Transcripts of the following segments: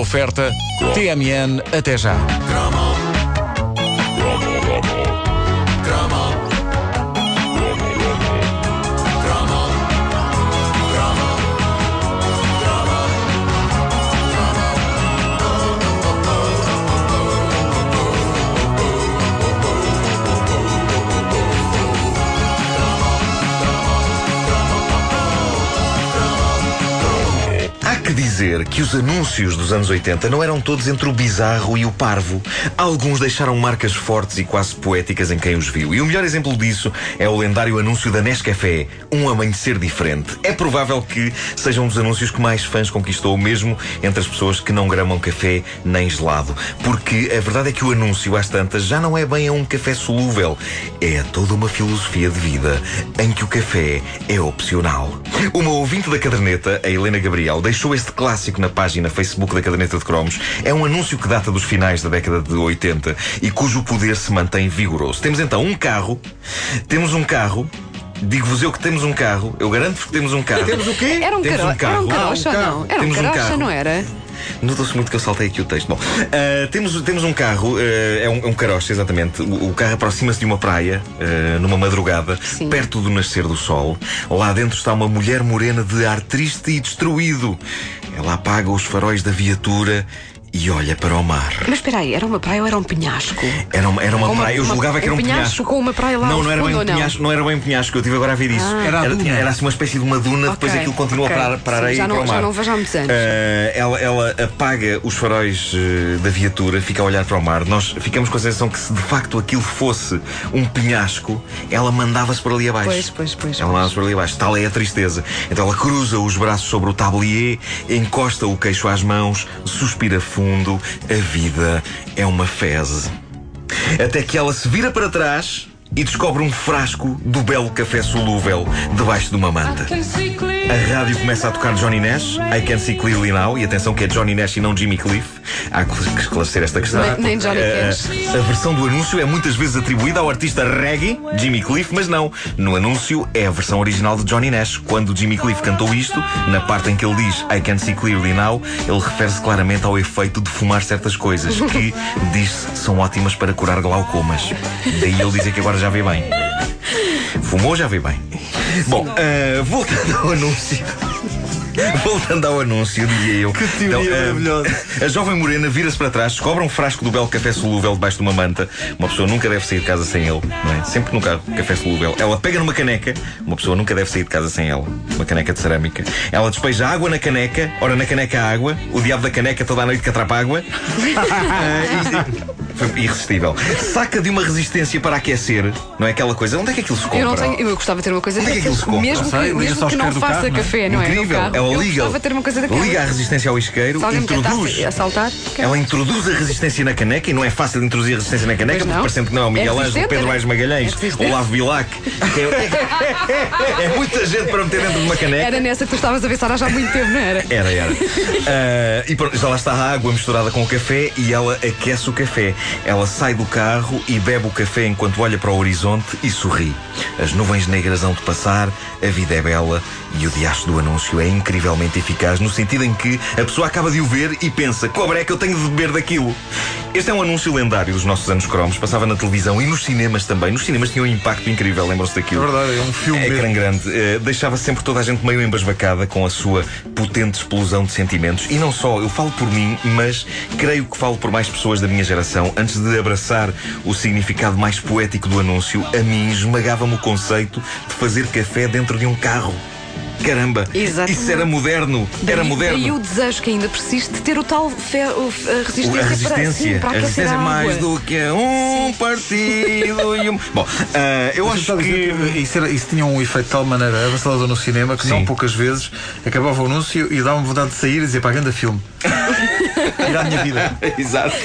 Oferta TMN até já. Dizer que os anúncios dos anos 80 não eram todos entre o bizarro e o parvo. Alguns deixaram marcas fortes e quase poéticas em quem os viu. E o melhor exemplo disso é o lendário anúncio da Nescafé, Um Amanhecer Diferente. É provável que seja um dos anúncios que mais fãs conquistou, mesmo entre as pessoas que não gramam café nem gelado. Porque a verdade é que o anúncio, às tantas, já não é bem a um café solúvel. É toda uma filosofia de vida em que o café é opcional. Uma ouvinte da caderneta, a Helena Gabriel, deixou este clássico na página Facebook da caderneta de cromos. É um anúncio que data dos finais da década de 80 e cujo poder se mantém vigoroso. Temos então um carro, temos um carro. Digo-vos eu que temos um carro, eu garanto-vos que temos um carro. Temos o quê? Era um, Temos caro... um carro. era um carocha Ah, um não? carro. Era um Temos um carocha, carro. não era? Notou-se muito que eu saltei aqui o texto. Bom, ah, temos, temos um carro, ah, é, um, é um carocha, exatamente. O, o carro aproxima-se de uma praia, ah, numa madrugada, Sim. perto do nascer do sol. Lá dentro está uma mulher morena de ar triste e destruído. Ela apaga os faróis da viatura e olha para o mar. Mas espera aí, era uma praia ou era um penhasco? Era uma, era uma Uma- praia, eu uma- julgava que era um um penhasco penhasco. com uma praia lá Não, não era, bem um penhasco, não era bem um penhasco, eu estive agora a ver isso. Ah. Era era, era assim uma espécie de uma duna, depois Ok, aquilo continua ok. para, para a Sim, areia já e não- para o mar. já não vejo há muitos anos. Ah, ela, ela apaga os faróis eh, da viatura, fica a olhar para o mar. Nós ficamos com a sensação que se de facto aquilo fosse um penhasco, ela mandava-se para ali abaixo. Pois, pois, pois, Ela mandava-se para ali abaixo. Tal é a tristeza. Então ela cruza os braços sobre o tablier, encosta o queixo às mãos, suspira fundo. A vida é uma feze. Até que ela se vira para trás e descobre um frasco do belo café solúvel debaixo de uma manta. A rádio começa a tocar Johnny Nash, I Can See Clearly Now, e atenção que é Johnny Nash e não Jimmy Cliff. Há que esclarecer esta questão. Nem- nem Johnny Eh, Cash. a versão do anúncio é muitas vezes atribuída ao artista reggae, Jimmy Cliff, mas não. No anúncio é a versão original de Johnny Nash. Quando Jimmy Cliff cantou isto, na parte em que ele diz I Can See Clearly Now, ele refere-se claramente ao efeito de fumar certas coisas, que, diz-se, são ótimas para curar glaucomas. Daí ele dizer que agora já vê bem. Fumou, já vê bem. Bom, eh, voltando ao anúncio. Voltando ao anúncio, dizia eu. Que teoria maravilhosa. A jovem morena vira-se para trás, descobre um frasco do belo café solúvel debaixo de uma manta. Uma pessoa nunca deve sair de casa sem ele, não é? Sempre no carro, café solúvel. Ela pega numa caneca, uma pessoa nunca deve sair de casa sem ela. Uma caneca de cerâmica. Ela despeja água na caneca, ora na caneca há água, o diabo da caneca toda a noite catrapa água. Foi irresistível. Saca de uma resistência para aquecer, não é aquela coisa. Onde é que aquilo se compra? Eu não tenho, eu gostava de ter uma coisa Onde é que aquilo se compra? mesmo sei, que, mesmo que não faça carro, não é? café, não é? Incrível, carro. ela liga, gostava de ter uma coisa daquela. liga a resistência ao isqueiro, Se introduz. tentasse assaltar, Ela introduz a resistência na caneca e não é fácil de introduzir a resistência na caneca, porque não. parecendo que não é o Miguel É Ângelo, resistente, Pedro é? Aires Magalhães É resistente. ou Lavo Bilac. É, é muita gente para meter dentro de uma caneca. era nessa que tu estavas a pensar já há muito tempo, não era? Era, era. Ah, e pronto, já lá está a água misturada com o café e ela aquece o café. Ela sai do carro e bebe o café enquanto olha para o horizonte e sorri. As nuvens negras hão de passar, a vida é bela e o diacho do anúncio é incrivelmente eficaz no sentido em que a pessoa acaba de o ver e pensa: cobra é que eu tenho de beber daquilo. Este é um anúncio lendário dos nossos anos cromos, passava na televisão e nos cinemas também. Nos cinemas tinha um impacto incrível, lembram-se É daquilo? verdade, é um filme É ecrã grande. Eh, deixava sempre toda a gente meio embasbacada com a sua potente explosão de sentimentos. E não só, eu falo por mim, mas creio que falo por mais pessoas da minha geração. Antes de abraçar o significado mais poético do anúncio, a mim esmagava-me o conceito de fazer café dentro de um carro. Caramba, Exatamente. isso era moderno. Era moderno. Daí o desejo que ainda persiste de ter o tal fe, o, f- a resistência, a resistência, para, sim, para a resistência a é mais água. do que um partido e um. Bom, ah, eu Mas acho a que. que isso, era- isso tinha um efeito de tal maneira avassalador no cinema que não Sim. poucas vezes acabava o anúncio e dava-me vontade de sair e dizer para a grande filme. Ir à minha vida. Exato.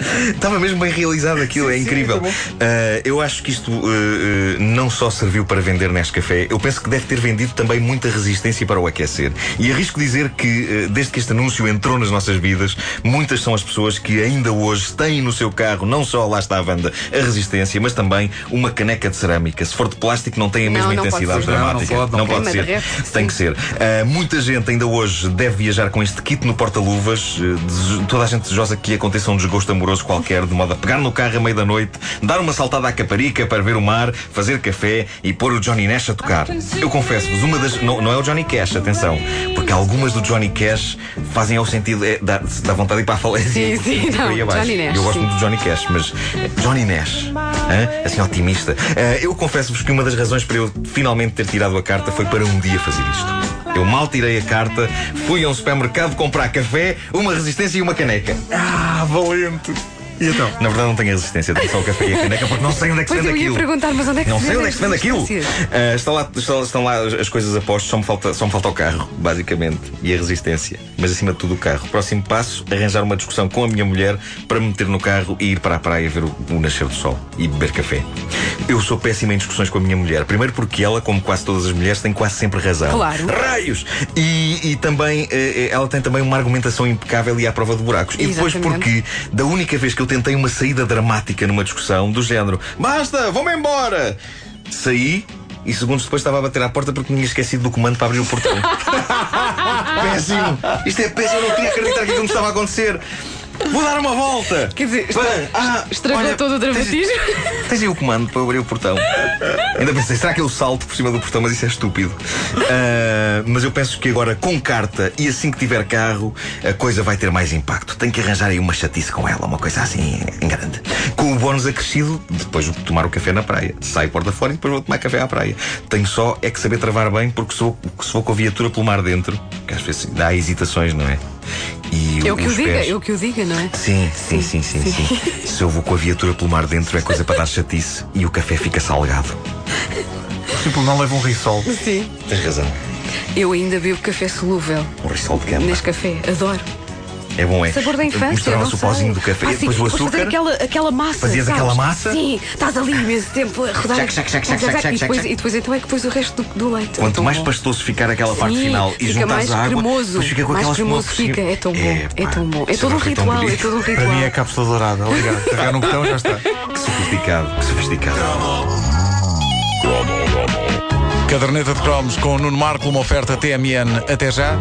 Estava mesmo bem realizado aquilo, é incrível. Ah, eu acho que isto ah, ah, não só serviu para vender Nescafé, eu penso que deve ter vendido também muita resistência para o aquecer. E arrisco dizer que, desde que este anúncio entrou nas nossas vidas, muitas são as pessoas que ainda hoje têm no seu carro, não só lá está a banda, a resistência, mas também uma caneca de cerâmica. Se for de plástico, não tem a Não, mesma não pode intensidade ser. Não, não dramática. pode, não pode. ser. Derrete, Tem sim. que ser. Muita gente ainda hoje deve viajar com este kit no porta-luvas. eh, toda a gente desejosa que aconteça um desgosto amoroso qualquer, de modo a pegar no carro à meia da noite, dar uma saltada à caparica para ver o mar, fazer café e pôr o Johnny Nash a tocar. Eu confesso-vos, uma das. Não, não é o Johnny Cash, atenção, porque algumas do Johnny Cash fazem ao sentido. É, dá, dá vontade de ir para a falência. Sim, sim, não. Johnny Nash, Eu gosto muito do Johnny Cash, mas eh, Johnny Nash, hã? assim otimista. Eh, eu confesso-vos que uma das razões para eu finalmente ter tirado a carta foi para um dia fazer isto. Eu mal tirei a carta, fui a um supermercado comprar café, uma resistência e uma caneca. Ah, valente. E então? Na verdade não tenho resistência, tenho só o café e a caneca porque não sei onde é que se Pois vende eu ia aquilo. perguntar, mas onde é que Não se sei onde é que se vende aquilo. resistências? Ah, está lá- está- estão lá as coisas a postos, só me, falta, só me falta o carro, basicamente, e a resistência. Mas acima de tudo o carro. Próximo passo, arranjar uma discussão com a minha mulher para me meter no carro e ir para a praia ver o, o nascer do sol e beber café. Eu sou péssimo em discussões com a minha mulher. Primeiro porque ela, como quase todas as mulheres, tem quase sempre razão. Claro. Raios! E, e também eh, ela tem também uma argumentação impecável e à prova de buracos. E depois Exatamente. porque da única vez que eu tentei uma saída dramática numa discussão do género Basta, vou-me embora! Saí e segundos depois estava a bater à porta porque tinha esquecido do comando para abrir o portão. péssimo! Isto é péssimo, eu não queria acreditar que aquilo me estava a acontecer. Vou dar uma volta! Quer dizer, estra- ah, estragou olha, todo o tens- dramatismo. Tens aí o comando para abrir o portão. Ainda pensei, será que eu salto por cima do portão? Mas isso é estúpido. Ah, mas eu penso que agora, com carta e assim que tiver carro, a coisa vai ter mais impacto. Tenho que arranjar aí uma chatice com ela, uma coisa assim em grande. Com o bónus acrescido, depois vou tomar o café na praia. Saio porta fora e depois vou tomar café à praia. Tenho só é que saber travar bem, porque se vou com a viatura pelo mar dentro, que às vezes dá hesitações, não é? E Eu que o diga, pés- eu que o diga, não é? Sim, sim, sim, sim, sim. Se eu vou com a viatura pelo mar dentro é coisa para dar chatice e o café fica salgado. Tipo, não leva um risol. Sim. Tens razão. Eu ainda bebo café solúvel. Um risol de gamba. Neste café, adoro. É bom, é? Sabor da infância. Misturava-se não o pauzinho sei. do café Ah, e depois sim, o depois fazer açúcar. aquela, aquela massa. Fazias sabes? aquela massa? Sim, estás ali imenso tempo a rodar. Chac, chac, chac, chac, chac, chac, e, depois, e depois então é que depois o resto do, do leite. É Quanto tão mais bom. pastoso ficar aquela parte Sim, final e juntares mais a água, cremoso. depois fica com mais aquela cremoso fica. É tão bom. É, pá, tão bom. É todo um tão ritual. É todo um Para ritual. mim é cápsula dourada. Obrigado. Carregar no botão já está. Que sofisticado, que sofisticado. Caderneta de cromos com Nuno Marco, uma oferta TMN. Até já.